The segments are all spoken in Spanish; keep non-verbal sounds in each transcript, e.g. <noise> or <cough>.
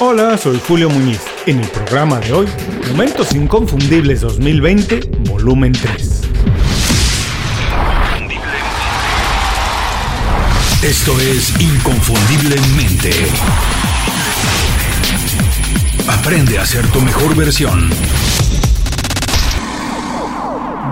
Hola, soy Julio Muñiz. En el programa de hoy, Momentos Inconfundibles 2020, volumen 3. Esto es Inconfundiblemente. Aprende a ser tu mejor versión.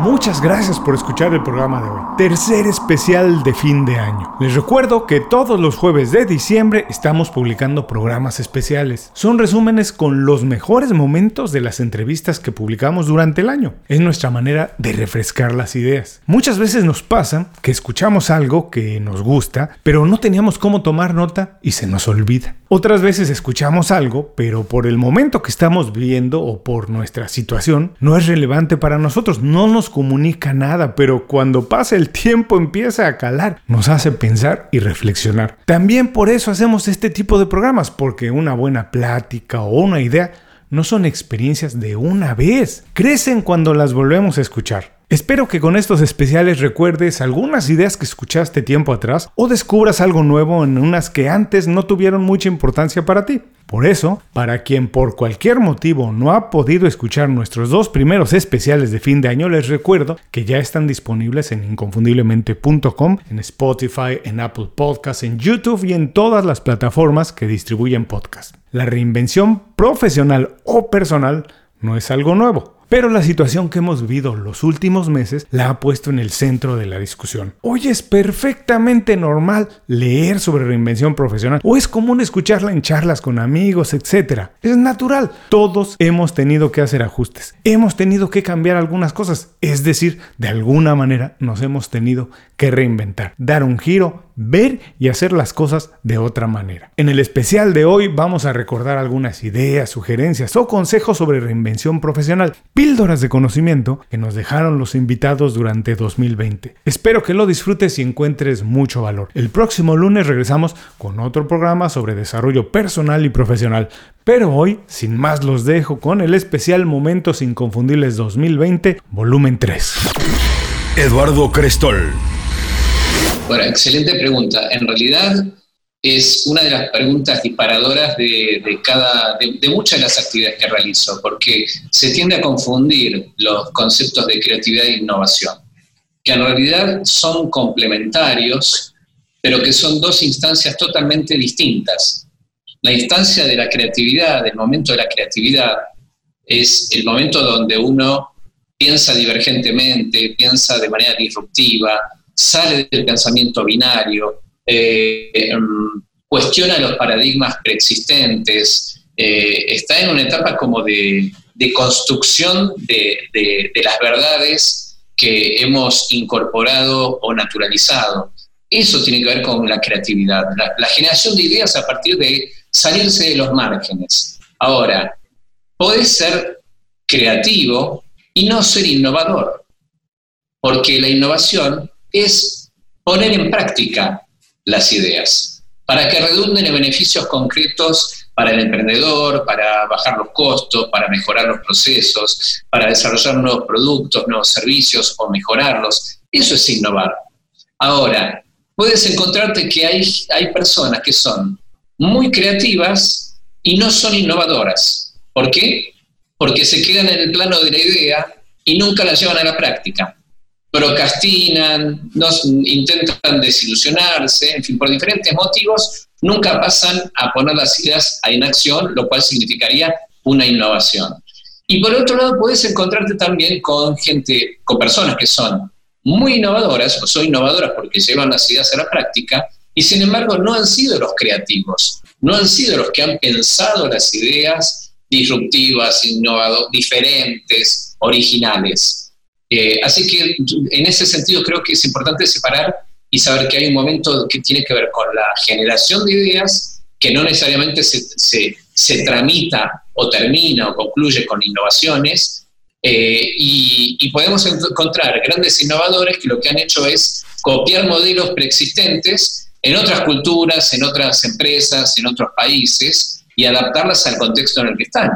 Muchas gracias por escuchar el programa de hoy. Tercer especial de fin de año. Les recuerdo que todos los jueves de diciembre estamos publicando programas especiales. Son resúmenes con los mejores momentos de las entrevistas que publicamos durante el año. Es nuestra manera de refrescar las ideas. Muchas veces nos pasa que escuchamos algo que nos gusta, pero no teníamos cómo tomar nota y se nos olvida. Otras veces escuchamos algo, pero por el momento que estamos viviendo o por nuestra situación, no es relevante para nosotros, no nos comunica nada, pero cuando pasa el tiempo empieza a calar, nos hace pensar y reflexionar. También por eso hacemos este tipo de programas, porque una buena plática o una idea no son experiencias de una vez, crecen cuando las volvemos a escuchar. Espero que con estos especiales recuerdes algunas ideas que escuchaste tiempo atrás o descubras algo nuevo en unas que antes no tuvieron mucha importancia para ti. Por eso, para quien por cualquier motivo no ha podido escuchar nuestros dos primeros especiales de fin de año, les recuerdo que ya están disponibles en inconfundiblemente.com, en Spotify, en Apple Podcasts, en YouTube y en todas las plataformas que distribuyen podcasts. La reinvención profesional o personal no es algo nuevo pero la situación que hemos vivido los últimos meses la ha puesto en el centro de la discusión. Hoy es perfectamente normal leer sobre reinvención profesional o es común escucharla en charlas con amigos, etc. Es natural. Todos hemos tenido que hacer ajustes. Hemos tenido que cambiar algunas cosas. Es decir, de alguna manera nos hemos tenido que reinventar, dar un giro, ver y hacer las cosas de otra manera. En el especial de hoy vamos a recordar algunas ideas, sugerencias o consejos sobre reinvención profesional, píldoras de conocimiento que nos dejaron los invitados durante 2020. Espero que lo disfrutes y encuentres mucho valor. El próximo lunes regresamos con otro programa sobre desarrollo personal y profesional. Pero hoy, sin más, los dejo con el especial Momentos Inconfundibles 2020, volumen 3. Eduardo Crestol. Bueno, excelente pregunta. En realidad es una de las preguntas disparadoras de, cada, de, muchas de las actividades que realizo, porque se tiende a confundir los conceptos de creatividad e innovación, que en realidad son complementarios, pero que son dos instancias totalmente distintas. La instancia de la creatividad, el momento de la creatividad, es el momento donde uno piensa divergentemente, piensa de manera disruptiva, sale del pensamiento binario, eh, em, cuestiona los paradigmas preexistentes, eh, está en una etapa como de, construcción de, las verdades que hemos incorporado o naturalizado. Eso tiene que ver con la creatividad, la, generación de ideas a partir de salirse de los márgenes. Ahora, puedes ser creativo y no ser innovador, porque la innovación es poner en práctica las ideas para que redunden en beneficios concretos para el emprendedor, para bajar los costos, para mejorar los procesos, para desarrollar nuevos productos, nuevos servicios o mejorarlos. Eso es innovar. Ahora, puedes encontrarte que hay, hay personas que son muy creativas y no son innovadoras. ¿Por qué? Porque se quedan en el plano de la idea y nunca la llevan a la práctica procrastinan, intentan desilusionarse, en fin, por diferentes motivos, nunca pasan a poner las ideas en acción, lo cual significaría una innovación. Y por otro lado, puedes encontrarte también con gente, con personas que son muy innovadoras, o son innovadoras porque llevan las ideas a la práctica, y sin embargo no han sido los creativos, no han sido los que han pensado las ideas disruptivas, innovadoras, diferentes, originales. Eh, así que en ese sentido creo que es importante separar y saber que hay un momento que tiene que ver con la generación de ideas, que no necesariamente se, se, tramita o termina o concluye con innovaciones, eh, y, y, podemos encontrar grandes innovadores que lo que han hecho es copiar modelos preexistentes en otras culturas, en otras empresas, en otros países, y adaptarlas al contexto en el que están.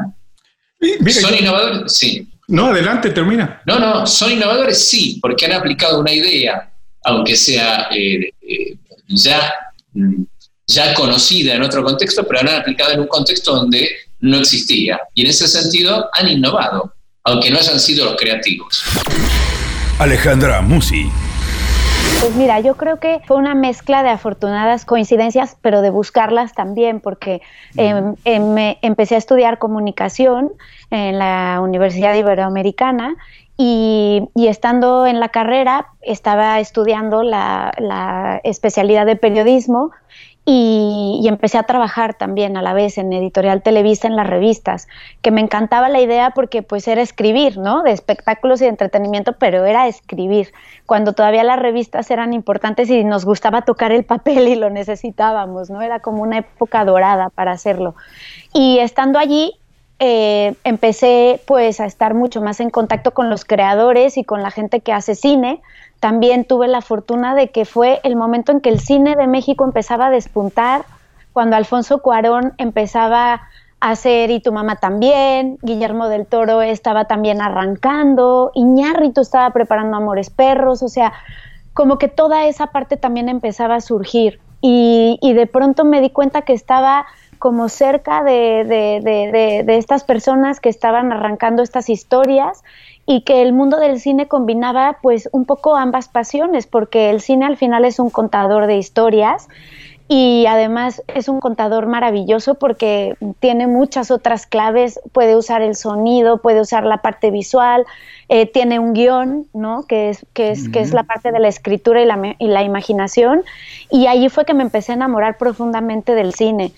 ¿Son innovadores? Sí. No, adelante, termina. No, no, son innovadores sí, porque han aplicado una idea, aunque sea eh, eh, ya mm, ya conocida en otro contexto, pero ahora aplicada en un contexto donde no existía. Y en ese sentido han innovado, aunque no hayan sido los creativos. Alejandra Musi. Pues mira, yo creo que fue una mezcla de afortunadas coincidencias, pero de buscarlas también, porque em, em, empecé a estudiar comunicación en la Universidad Iberoamericana y, estando en la carrera estaba estudiando la especialidad de periodismo y, empecé a trabajar también a la vez en Editorial Televisa en las revistas, que me encantaba la idea porque pues era escribir, ¿no? De espectáculos y de entretenimiento, pero era escribir, cuando todavía las revistas eran importantes y nos gustaba tocar el papel y lo necesitábamos, ¿no? Era como una época dorada para hacerlo. Y estando allí eh, empecé pues a estar mucho más en contacto con los creadores y con la gente que hace cine, también tuve la fortuna de que fue el momento en que el cine de México empezaba a despuntar, cuando Alfonso Cuarón empezaba a hacer Y tu mamá también, Guillermo del Toro estaba también arrancando, Iñárritu estaba preparando Amores Perros, o sea, como que toda esa parte también empezaba a surgir. Y, de pronto me di cuenta que estaba como cerca de, de, estas personas que estaban arrancando estas historias y que el mundo del cine combinaba pues un poco ambas pasiones, porque el cine al final es un contador de historias y además es un contador maravilloso porque tiene muchas otras claves, puede usar el sonido, puede usar la parte visual, eh, tiene un guion, ¿no? que, es, que, es, que es la parte de la escritura y la, y la imaginación, y allí fue que me empecé a enamorar profundamente del cine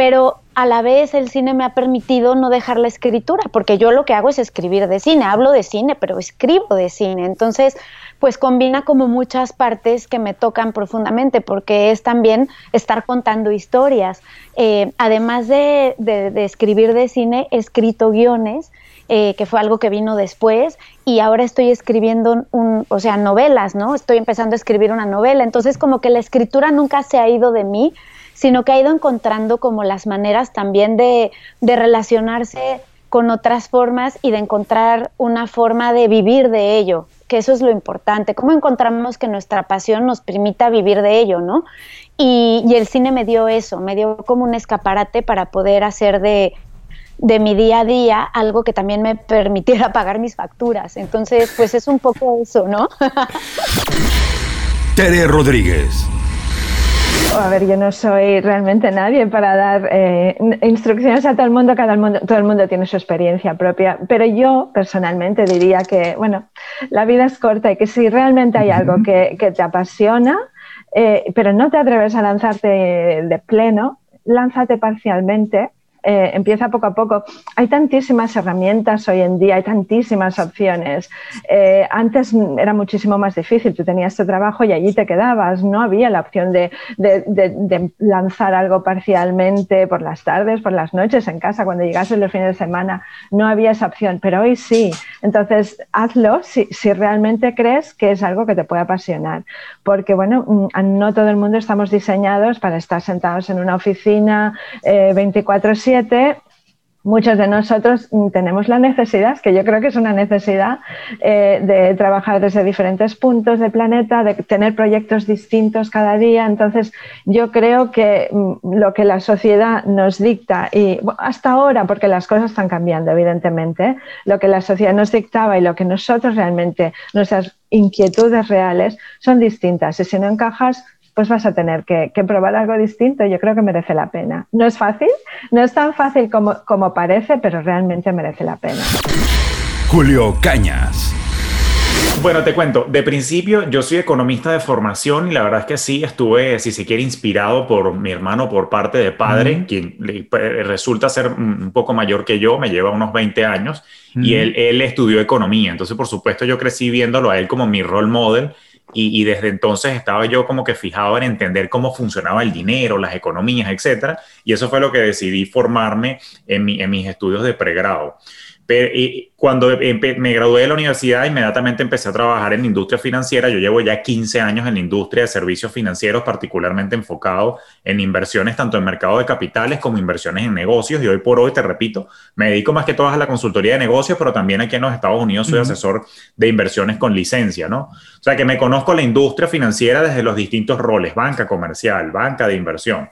pero a la vez el cine me ha permitido no dejar la escritura, porque yo lo que hago es escribir de cine, hablo de cine, pero escribo de cine. Entonces, pues combina como muchas partes que me tocan profundamente, porque es también estar contando historias. Eh, además de, escribir de cine, he escrito guiones. Eh, que fue algo que vino después, y ahora estoy escribiendo, un, o sea, novelas, ¿no? Estoy empezando a escribir una novela, entonces como que la escritura nunca se ha ido de mí, sino que ha ido encontrando como las maneras también de, relacionarse con otras formas y de encontrar una forma de vivir de ello, que eso es lo importante. ¿Cómo encontramos que nuestra pasión nos permita vivir de ello, no? Y, el cine me dio eso, me dio como un escaparate para poder hacer de, de mi día a día algo que también me permitiera <laughs> pagar mis facturas. Entonces, pues es un poco eso, ¿no? <laughs> Tere Rodríguez. A ver, yo no soy realmente nadie para dar eh, instrucciones a todo el mundo, cada mundo, todo el mundo tiene su experiencia propia, pero yo personalmente diría que, bueno, la vida es corta y que si realmente hay algo que, te apasiona, eh, pero no te atreves a lanzarte de pleno, lánzate parcialmente eh, empieza poco a poco. Hay tantísimas herramientas hoy en día, hay tantísimas opciones. Eh, antes era muchísimo más difícil, tú tenías tu trabajo y allí te quedabas, no había la opción de, lanzar algo parcialmente por las tardes, por las noches, en casa, cuando llegases los fines de semana, no había esa opción, pero hoy sí. Entonces, hazlo si, realmente crees que es algo que te puede apasionar, porque bueno, mm, no todo el mundo estamos diseñados para estar sentados en una oficina eh, 24 7 muchos de nosotros tenemos la necesidad, que yo creo que es una necesidad, eh, de trabajar desde diferentes puntos del planeta, de tener proyectos distintos cada día. Entonces, yo creo que mm, lo que la sociedad nos dicta, y hasta ahora, porque las cosas están cambiando, evidentemente, lo que la sociedad nos dictaba y lo que nosotros realmente, nuestras inquietudes reales, son distintas. Y si no encajas, pues vas a tener que, probar algo distinto. Yo creo que merece la pena. No es fácil, no es tan fácil como, como parece, pero realmente merece la pena. Julio Cañas. Bueno, te cuento, de principio yo soy economista de formación y la verdad es que sí, estuve, si se quiere, inspirado por mi hermano por parte de padre, quien pues, resulta ser un poco mayor que yo, me lleva unos 20 años, y él, él estudió economía, entonces por supuesto yo crecí viéndolo a él como mi role model y, desde entonces estaba yo como que fijado en entender cómo funcionaba el dinero, las economías, etcétera. Y eso fue lo que decidí formarme en, mis estudios de pregrado. Pero, cuando me gradué de la universidad, inmediatamente empecé a trabajar en la industria financiera. Yo llevo ya 15 años en la industria de servicios financieros, particularmente enfocado en inversiones tanto en mercado de capitales como inversiones en negocios. Y hoy por hoy, te repito, me dedico más que todo a la consultoría de negocios, pero también aquí en los Estados Unidos soy asesor de inversiones con licencia, ¿no? O sea que me conozco la industria financiera desde los distintos roles, banca comercial, banca de inversión.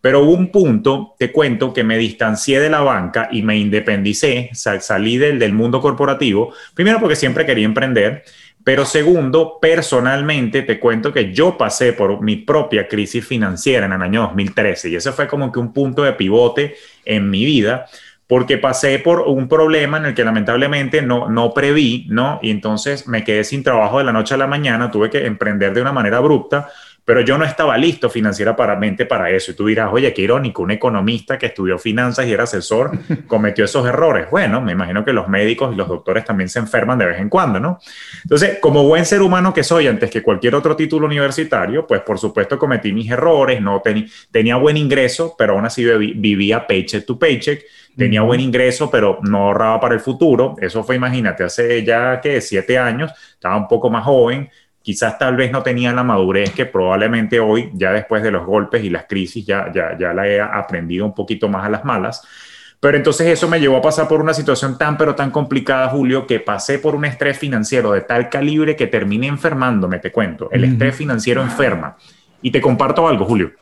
Pero hubo un punto, te cuento, que me distancié de la banca y me independicé, salí del, del mundo corporativo, primero porque siempre quería emprender, pero segundo, personalmente te cuento que yo pasé por mi propia crisis financiera en el año 2013 y ese fue como que un punto de pivote en mi vida porque pasé por un problema en el que lamentablemente no, no preví, ¿no? Y entonces me quedé sin trabajo de la noche a la mañana, tuve que emprender de una manera abrupta pero yo no estaba listo financieramente para eso. Y tú dirás, oye, qué irónico, un economista que estudió finanzas y era asesor <laughs> cometió esos errores. Bueno, me imagino que los médicos y los doctores también se enferman de vez en cuando, ¿no? Entonces, como buen ser humano que soy, antes que cualquier otro título universitario, pues por supuesto cometí mis errores, no tenía buen ingreso, pero aún así vivía paycheck to paycheck tenía buen ingreso, pero no ahorraba para el futuro. Eso fue, imagínate, hace ya que siete años, estaba un poco más joven, quizás tal vez no tenía la madurez que probablemente hoy, ya después de los golpes y las crisis, ya, ya, ya la he aprendido un poquito más a las malas. Pero entonces eso me llevó a pasar por una situación tan pero tan complicada, Julio, que pasé por un estrés financiero de tal calibre que terminé enfermándome, te cuento. El estrés financiero enferma. Y te comparto algo, Julio.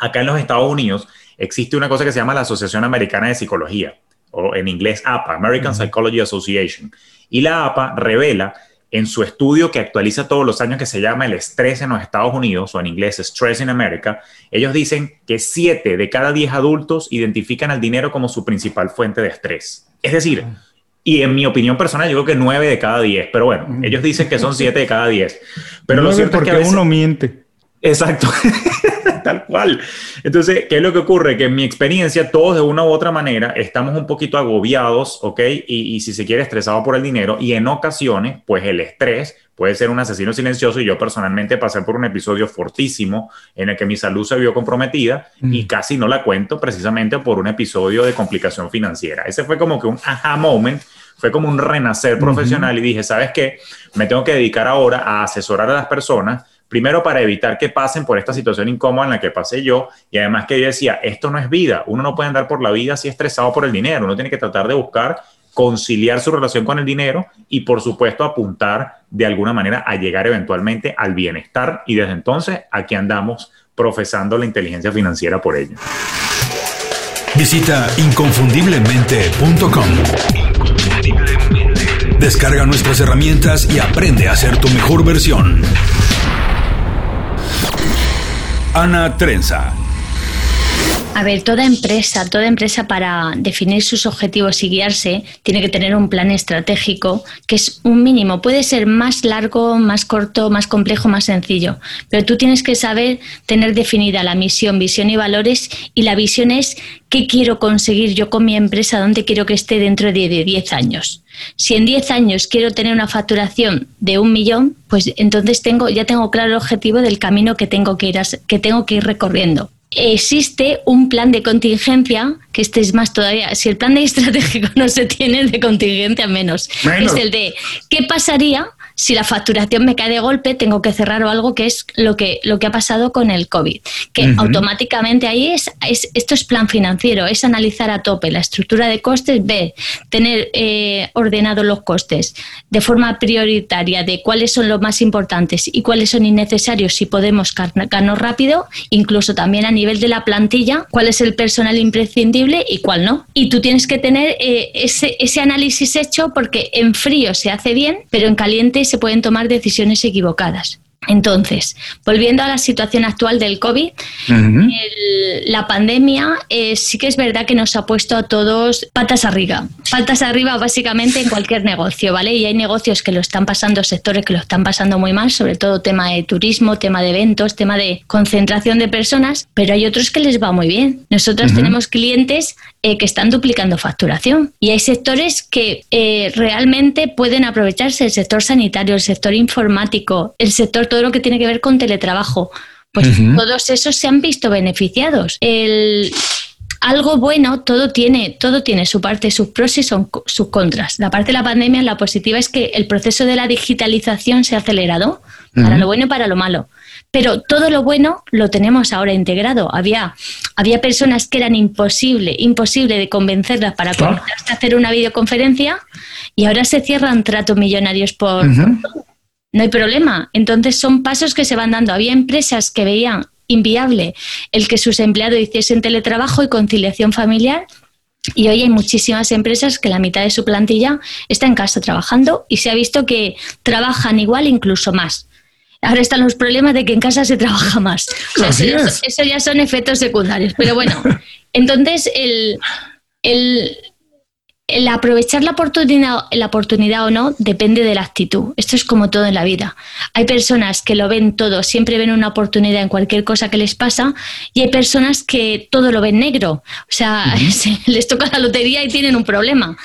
Acá en los Estados Unidos existe una cosa que se llama la Asociación Americana de Psicología, o en inglés APA, American Psychology Association. Y la APA revela en su estudio que actualiza todos los años que se llama El estrés en los Estados Unidos o en inglés Stress in America, ellos dicen que 7 de cada 10 adultos identifican al dinero como su principal fuente de estrés. Es decir, y en mi opinión personal yo creo que 9 de cada 10, pero bueno, ellos dicen que son 7 de cada 10. <laughs> Pero lo cierto porque es que uno miente. Exacto. <laughs> Tal cual. Entonces, ¿qué es lo que ocurre? Que en mi experiencia, todos de una u otra manera estamos un poquito agobiados, ¿ok? Y, si se quiere, estresados por el dinero. Y en ocasiones, pues el estrés puede ser un asesino silencioso. Y yo personalmente pasé por un episodio fortísimo en el que mi salud se vio comprometida y casi no la cuento precisamente por un episodio de complicación financiera. Ese fue como que un aha moment fue como un renacer profesional y dije, ¿sabes qué? Me tengo que dedicar ahora a asesorar a las personas Primero, para evitar que pasen por esta situación incómoda en la que pasé yo. Y además que yo decía, esto no es vida. Uno no puede andar por la vida así estresado por el dinero. Uno tiene que tratar de buscar conciliar su relación con el dinero y, por supuesto, apuntar de alguna manera a llegar eventualmente al bienestar. Y desde entonces, aquí andamos profesando la inteligencia financiera por ello. Visita inconfundiblemente.com. Descarga nuestras herramientas y aprende a ser tu mejor versión. Ana Trenza. A ver, toda empresa, toda empresa para definir sus objetivos y guiarse tiene que tener un plan estratégico que es un mínimo. Puede ser más largo, más corto, más complejo, más sencillo, pero tú tienes que saber tener definida la misión, visión y valores y la visión es qué quiero conseguir yo con mi empresa, dónde quiero que esté dentro de 10 años. Si en 10 años quiero tener una facturación de un millón, pues entonces tengo, ya tengo claro el objetivo del camino que tengo que ir, que tengo que ir recorriendo existe un plan de contingencia, que este es más todavía, si el plan de <laughs> estratégico no se tiene, de contingencia menos. Es el de, ¿qué pasaría si la facturación me cae de golpe, tengo que cerrar o algo que es lo que, lo que ha pasado con el COVID. Que automáticamente ahí es, es, esto es plan financiero, es analizar a tope la estructura de costes, ver, tener eh, ordenados los costes de forma prioritaria de cuáles son los más importantes y cuáles son innecesarios si podemos ganar rápido, incluso también a nivel de la plantilla, cuál es el personal imprescindible y cuál no. Y tú tienes que tener eh, ese, ese análisis hecho porque en frío se hace bien, pero en caliente se pueden tomar decisiones equivocadas. Entonces, volviendo a la situación actual del COVID, la pandemia eh, sí que es verdad que nos ha puesto a todos patas arriba, patas arriba básicamente en cualquier negocio, ¿vale? Y hay negocios que lo están pasando, sectores que lo están pasando muy mal, sobre todo tema de turismo, tema de eventos, tema de concentración de personas, pero hay otros que les va muy bien. Nosotros tenemos clientes eh, que están duplicando facturación. Y hay sectores que eh, realmente pueden aprovecharse, el sector sanitario, el sector informático, el sector todo lo que tiene que ver con teletrabajo, pues todos esos se han visto beneficiados. El, algo bueno, todo tiene, todo tiene su parte, sus pros y sus contras. La parte de la pandemia, la positiva es que el proceso de la digitalización se ha acelerado, para lo bueno y para lo malo. Pero todo lo bueno lo tenemos ahora integrado. Había, había personas que eran imposible, imposible de convencerlas para conectarse a hacer una videoconferencia y ahora se cierran tratos millonarios por, no hay problema. Entonces son pasos que se van dando. Había empresas que veían inviable el que sus empleados hiciesen teletrabajo y conciliación familiar. Y hoy hay muchísimas empresas que la mitad de su plantilla está en casa trabajando y se ha visto que trabajan igual, incluso más. Ahora están los problemas de que en casa se trabaja más. eso, ya son efectos secundarios. Pero bueno, <laughs> entonces el, el, el aprovechar la oportunidad, la oportunidad o no depende de la actitud. Esto es como todo en la vida. Hay personas que lo ven todo, siempre ven una oportunidad en cualquier cosa que les pasa, y hay personas que todo lo ven negro. O sea, <laughs> les toca la lotería y tienen un problema.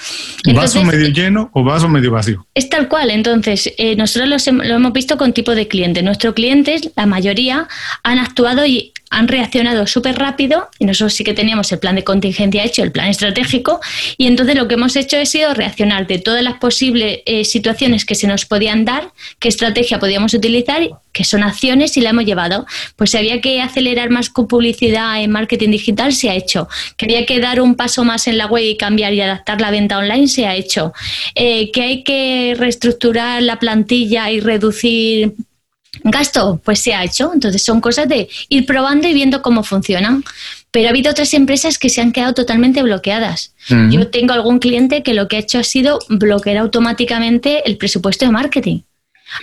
¿Vaso medio lleno o vaso medio vacío? Es tal cual. Entonces, eh, nosotros lo hemos visto con tipo de cliente. Nuestros clientes, la mayoría, han actuado y han reaccionado súper rápido y nosotros sí que teníamos el plan de contingencia hecho, el plan estratégico, y entonces lo que hemos hecho ha sido reaccionar de todas las posibles eh, situaciones que se nos podían dar, qué estrategia podíamos utilizar, que son acciones y la hemos llevado. Pues si había que acelerar más con publicidad en marketing digital, se ha hecho. Quería que dar un paso más en la web y cambiar y adaptar la venta online, se ha hecho. Eh, que hay que reestructurar la plantilla y reducir gasto, pues se ha hecho. Entonces son cosas de ir probando y viendo cómo funcionan. Pero ha habido otras empresas que se han quedado totalmente bloqueadas. Yo tengo algún cliente que lo que ha hecho ha sido bloquear automáticamente el presupuesto de marketing.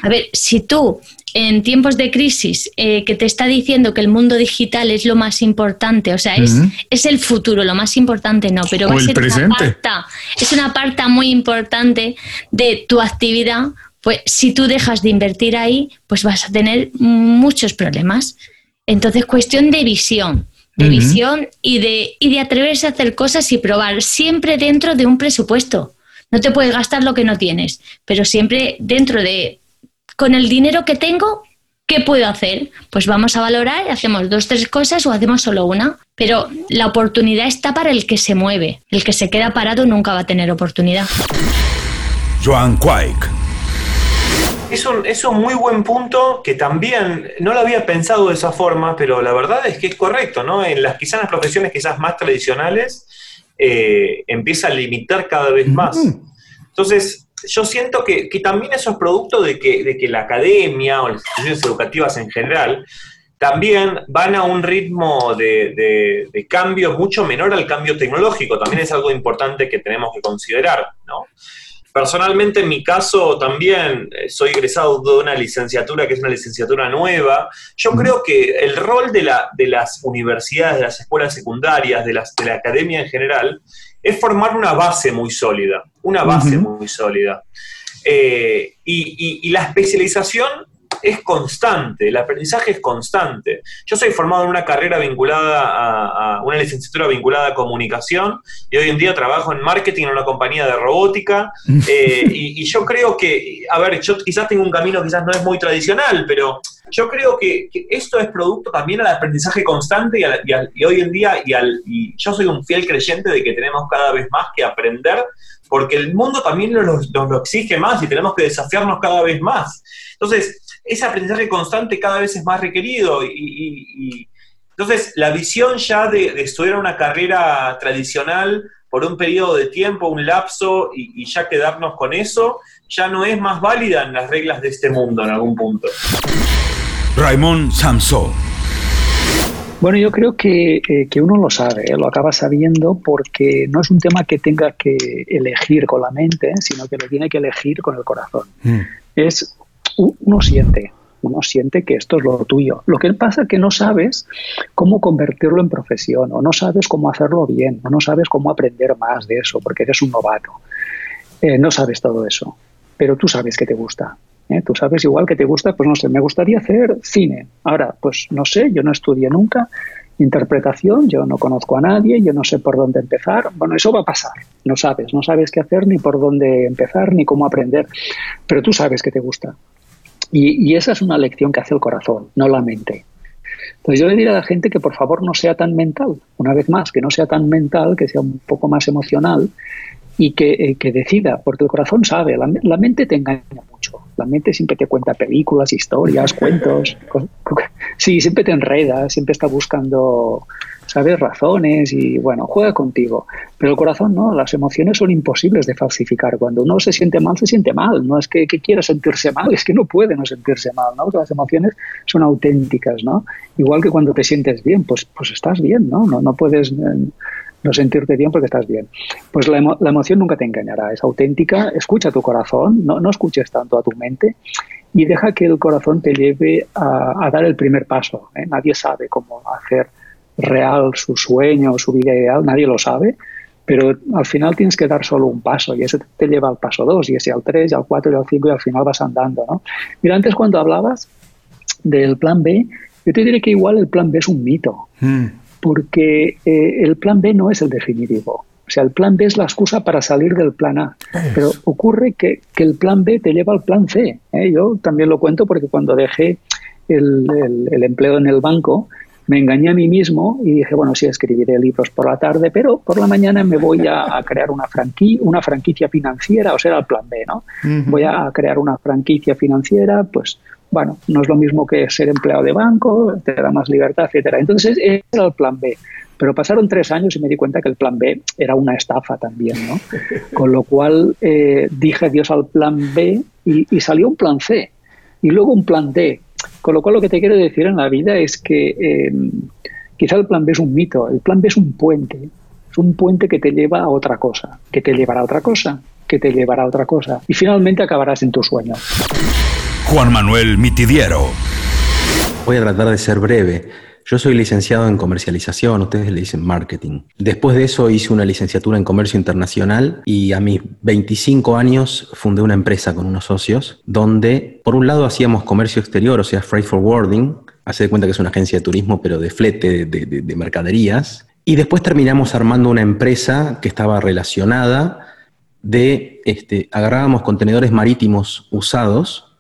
A ver, si tú en tiempos de crisis eh, que te está diciendo que el mundo digital es lo más importante, o sea, es, es el futuro, lo más importante no, pero va a ser Una parta, es una parte muy importante de tu actividad, pues si tú dejas de invertir ahí, pues vas a tener muchos problemas. Entonces, cuestión de visión, de visión y de, y de atreverse a hacer cosas y probar, siempre dentro de un presupuesto. No te puedes gastar lo que no tienes, pero siempre dentro de, con el dinero que tengo, ¿qué puedo hacer? Pues vamos a valorar, hacemos dos, tres cosas o hacemos solo una. Pero la oportunidad está para el que se mueve. El que se queda parado nunca va a tener oportunidad. Joan Quake es un, es un muy buen punto que también no lo había pensado de esa forma, pero la verdad es que es correcto, ¿no? En las quizás las profesiones quizás más tradicionales eh, empieza a limitar cada vez más. Entonces, yo siento que, también eso es producto de que, de que la academia o las instituciones educativas en general también van a un ritmo de, de, cambio mucho menor al cambio tecnológico. También es algo importante que tenemos que considerar, ¿no? Personalmente, en mi caso, también eh, soy egresado de una licenciatura que es una licenciatura nueva. Yo creo que el rol de, la, de las universidades, de las escuelas secundarias, de, las, de la academia en general, es formar una base muy sólida, una base muy sólida. Eh, y, y, la especialización es constante, el aprendizaje es constante. Yo soy formado en una carrera vinculada a, una licenciatura vinculada a comunicación y hoy en día trabajo en marketing en una compañía de robótica <laughs> eh, y, yo creo que, a ver, yo quizás tengo un camino quizás no es muy tradicional, pero yo creo que, esto es producto también al aprendizaje constante y, hoy en día y, al, y yo soy un fiel creyente de que tenemos cada vez más que aprender porque el mundo también nos, nos lo exige más y tenemos que desafiarnos cada vez más. Entonces, ese aprendizaje constante cada vez es más requerido y, entonces la visión ya de, estudiar una carrera tradicional por un periodo de tiempo, un lapso y, ya quedarnos con eso, ya no es más válida en las reglas de este mundo en algún punto. Raymond Samson. Bueno, yo creo que, eh, uno lo sabe, ¿eh? lo acaba sabiendo porque no es un tema que tenga que elegir con la mente, sino que lo tiene que elegir con el corazón. Mm. Es uno siente, uno siente que esto es lo tuyo. Lo que pasa es que no sabes cómo convertirlo en profesión, o no sabes cómo hacerlo bien, o no sabes cómo aprender más de eso, porque eres un novato. Eh, no sabes todo eso, pero tú sabes que te gusta. ¿eh? Tú sabes igual que te gusta, pues no sé, me gustaría hacer cine. Ahora, pues no sé, yo no estudié nunca interpretación, yo no conozco a nadie, yo no sé por dónde empezar. Bueno, eso va a pasar, no sabes, no sabes qué hacer, ni por dónde empezar, ni cómo aprender, pero tú sabes que te gusta. Y, esa es una lección que hace el corazón, no la mente. Entonces yo le diría a la gente que por favor no sea tan mental, una vez más, que no sea tan mental, que sea un poco más emocional y que, eh, que decida, porque el corazón sabe, la, la, mente te engaña mucho, la mente siempre te cuenta películas, historias, <laughs> cuentos, sí, siempre te enreda, siempre está buscando sabes razones y bueno, juega contigo. Pero el corazón no, las emociones son imposibles de falsificar. Cuando uno se siente mal, se siente mal. No es que, quiera sentirse mal, es que no puede no sentirse mal, ¿no? las emociones son auténticas, ¿no? Igual que cuando te sientes bien, pues, pues estás bien, ¿no? No, no puedes eh, no sentirte bien porque estás bien. Pues la, emoción nunca te engañará, es auténtica, escucha tu corazón, no, no escuches tanto a tu mente y deja que el corazón te lleve a, dar el primer paso. ¿eh? Nadie sabe cómo hacer real su sueño, su vida ideal, nadie lo sabe, pero al final tienes que dar solo un paso y ese te lleva al paso dos y ese al tres, al cuatro y al cinco y al final vas andando. ¿no? Mira, antes cuando hablabas del plan B, yo te diré que igual el plan B es un mito, mm. Porque eh, el plan B no es el definitivo. O sea, el plan B es la excusa para salir del plan A. Pero ocurre que, que, el plan B te lleva al plan C. ¿eh? Yo también lo cuento porque cuando dejé el, el empleo en el banco, me engañé a mí mismo y dije, bueno, sí, escribiré libros por la tarde, pero por la mañana me voy a, crear una, franquicia, una franquicia financiera, o sea, el plan B, ¿no? Voy a crear una franquicia financiera, pues, bueno, no es lo mismo que ser empleado de banco, te da más libertad, etcétera. Entonces, ese era el plan B. Pero pasaron tres años y me di cuenta que el plan B era una estafa también, ¿no? <laughs> Con lo cual eh, dije adiós al plan B y, y salió un plan C. Y luego un plan D, con lo cual lo que te quiero decir en la vida es que em, quizá el plan B es un mito, el plan B es un puente, es un puente que te lleva a otra cosa, que te llevará a otra cosa, que te llevará a otra cosa y finalmente acabarás en tu sueño. Juan Manuel Mitidiero. Voy a tratar de ser breve. Yo soy licenciado en comercialización, ustedes le dicen marketing. Después de eso hice una licenciatura en comercio internacional y a mis 25 años fundé una empresa con unos socios donde por un lado hacíamos comercio exterior, o sea, freight forwarding, hace de cuenta que es una agencia de turismo pero de flete de, mercaderías. Y después terminamos armando una empresa que estaba relacionada de, este, agarrábamos contenedores marítimos usados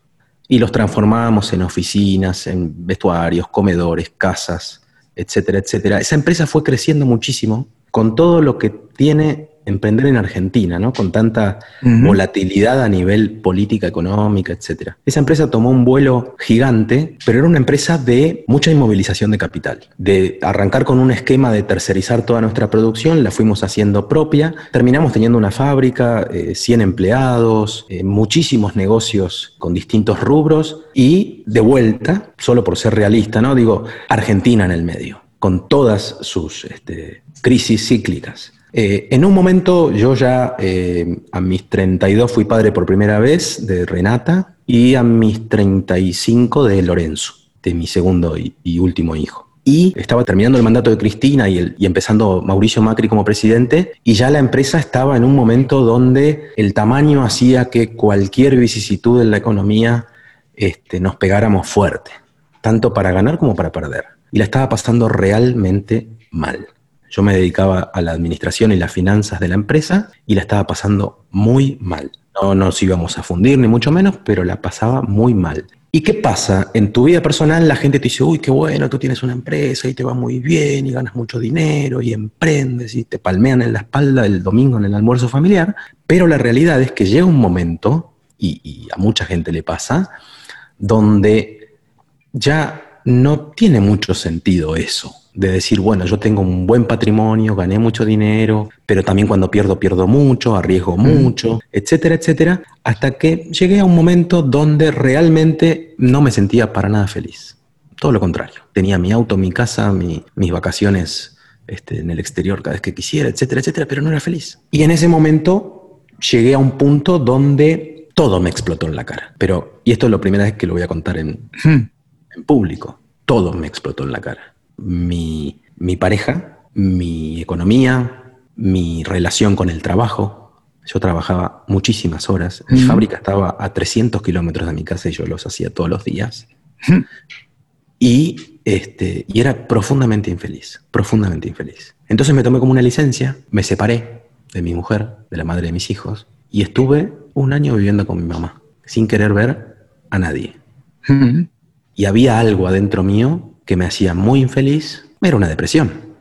y los transformábamos en oficinas, en vestuarios, comedores, casas, etcétera, etcétera. Esa empresa fue creciendo muchísimo con todo lo que tiene emprender en Argentina, ¿no? Con tanta volatilidad a nivel política, económica, etc. Esa empresa tomó un vuelo gigante, pero era una empresa de mucha inmovilización de capital. De arrancar con un esquema de tercerizar toda nuestra producción, la fuimos haciendo propia, terminamos teniendo una fábrica, 100 eh, empleados, eh, muchísimos negocios con distintos rubros y de vuelta, solo por ser realista, ¿no? Digo, Argentina en el medio, con todas sus este, crisis cíclicas. Eh, en un momento yo ya eh, a mis 32 fui padre por primera vez de Renata y a mis 35 de Lorenzo, de mi segundo y, último hijo. Y estaba terminando el mandato de Cristina y, empezando Mauricio Macri como presidente, y ya la empresa estaba en un momento donde el tamaño hacía que cualquier vicisitud en la economía este, nos pegáramos fuerte, tanto para ganar como para perder. Y la estaba pasando realmente mal. Yo me dedicaba a la administración y las finanzas de la empresa y la estaba pasando muy mal. No nos íbamos a fundir, ni mucho menos, pero la pasaba muy mal. ¿Y qué pasa? En tu vida personal la gente te dice, uy, qué bueno, tú tienes una empresa y te va muy bien y ganas mucho dinero y emprendes y te palmean en la espalda el domingo en el almuerzo familiar, pero la realidad es que llega un momento, y, y a mucha gente le pasa, donde ya no tiene mucho sentido eso de decir, bueno, yo tengo un buen patrimonio, gané mucho dinero, pero también cuando pierdo, pierdo mucho, arriesgo mucho, etcétera, etcétera, hasta que llegué a un momento donde realmente no me sentía para nada feliz. Todo lo contrario. Tenía mi auto, mi casa, mis vacaciones este, en el exterior cada vez que quisiera, etcétera, etcétera, pero no era feliz. Y en ese momento llegué a un punto donde todo me explotó en la cara. Pero, y esto es la primera vez que lo voy a contar en, en público, todo me explotó en la cara mi, pareja, mi economía, mi relación con el trabajo. Yo trabajaba muchísimas horas. Mi fábrica estaba a 300 kilómetros de mi casa y yo los hacía todos los días. y, este, y era profundamente infeliz, profundamente infeliz. Entonces me tomé como una licencia, me separé de mi mujer, de la madre de mis hijos, y estuve un año viviendo con mi mamá, sin querer ver a nadie. Y había algo adentro mío que me hacía muy infeliz, era una depresión.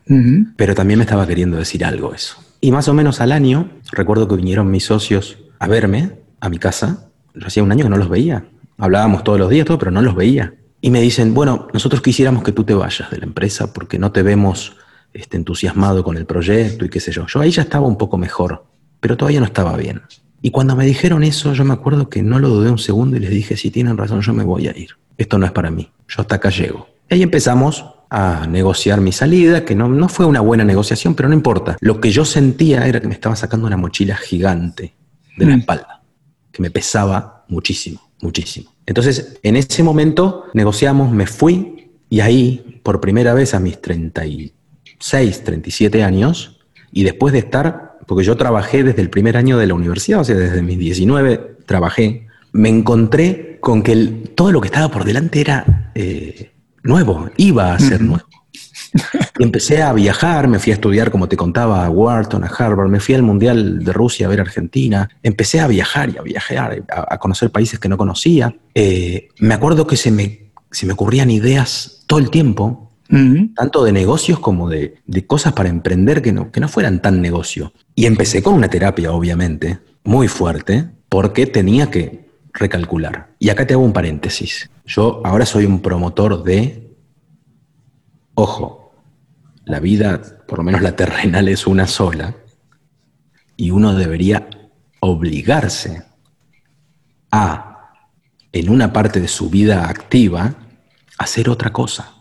Pero también me estaba queriendo decir algo eso. Y más o menos al año, recuerdo que vinieron mis socios a verme a mi casa. Yo hacía un año que no los veía. Hablábamos todos los días, todo, pero no los veía. Y me dicen, bueno, nosotros quisiéramos que tú te vayas de la empresa porque no te vemos este, entusiasmado con el proyecto y qué sé yo. Yo ahí ya estaba un poco mejor, pero todavía no estaba bien. Y cuando me dijeron eso, yo me acuerdo que no lo dudé un segundo y les dije, si tienen razón, yo me voy a ir. Esto no es para mí. Yo hasta acá llego. Y ahí empezamos a negociar mi salida, que no, no fue una buena negociación, pero no importa. Lo que yo sentía era que me estaba sacando una mochila gigante de la mm. espalda, que me pesaba muchísimo, muchísimo. Entonces, en ese momento negociamos, me fui y ahí, por primera vez a mis 36, 37 años, y después de estar, porque yo trabajé desde el primer año de la universidad, o sea, desde mis 19 trabajé, me encontré con que todo lo que estaba por delante era eh, nuevo, iba a ser nuevo. Y empecé a viajar, me fui a estudiar, como te contaba, a Wharton, a Harvard, me fui al Mundial de Rusia a ver Argentina, empecé a viajar y a viajar, a, conocer países que no conocía. Eh, me acuerdo que se me, se me ocurrían ideas todo el tiempo, tanto de negocios como de, de, cosas para emprender que no, que no fueran tan negocio. Y empecé con una terapia, obviamente, muy fuerte, porque tenía que recalcular. Y acá te hago un paréntesis. Yo ahora soy un promotor de, ojo, la vida, por lo menos la terrenal, es una sola, y uno debería obligarse a, en una parte de su vida activa, hacer otra cosa.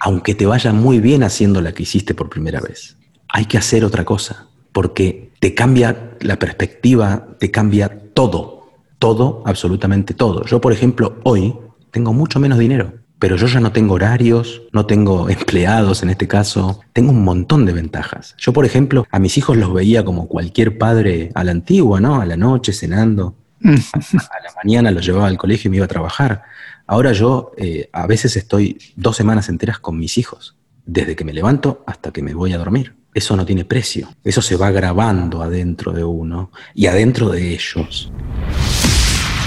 Aunque te vaya muy bien haciendo la que hiciste por primera vez. Hay que hacer otra cosa, porque te cambia la perspectiva, te cambia todo todo, absolutamente todo. Yo, por ejemplo, hoy tengo mucho menos dinero, pero yo ya no tengo horarios, no tengo <laughs> empleados en este caso, tengo un montón de ventajas. Yo, por ejemplo, a mis hijos los veía como cualquier padre a la antigua, ¿no? A la noche cenando, mm. a, la mañana los llevaba al colegio y me iba a trabajar. Ahora yo eh, a veces estoy dos semanas enteras con mis hijos, desde que me levanto hasta que me voy a dormir. Eso no tiene precio, eso se va grabando adentro de uno y adentro de ellos.